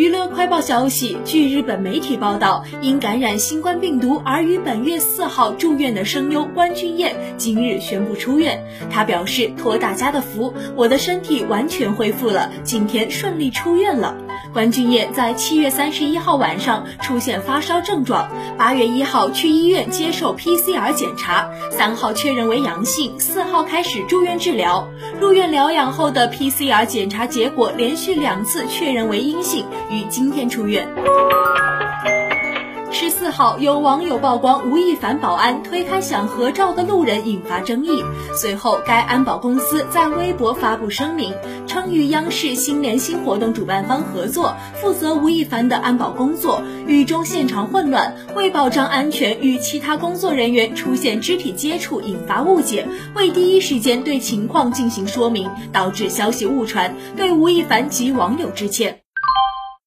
娱乐快报消息，据日本媒体报道，因感染新冠病毒而于本月四号住院的声优关俊彦今日宣布出院。他表示：“托大家的福，我的身体完全恢复了，今天顺利出院了。”关俊彦在七月三十一号晚上出现发烧症状，八月一号去医院接受 PCR 检查，三号确认为阳性，四号开始住院治疗。入院疗养后的 PCR 检查结果连续两次确认为阴性，于今天出院。四号，有网友曝光吴亦凡保安推开想合照的路人，引发争议。随后，该安保公司在微博发布声明，称与央视新年新活动主办方合作，负责吴亦凡的安保工作。雨中现场混乱，为保障安全，与其他工作人员出现肢体接触，引发误解，未第一时间对情况进行说明，导致消息误传，对吴亦凡及网友致歉。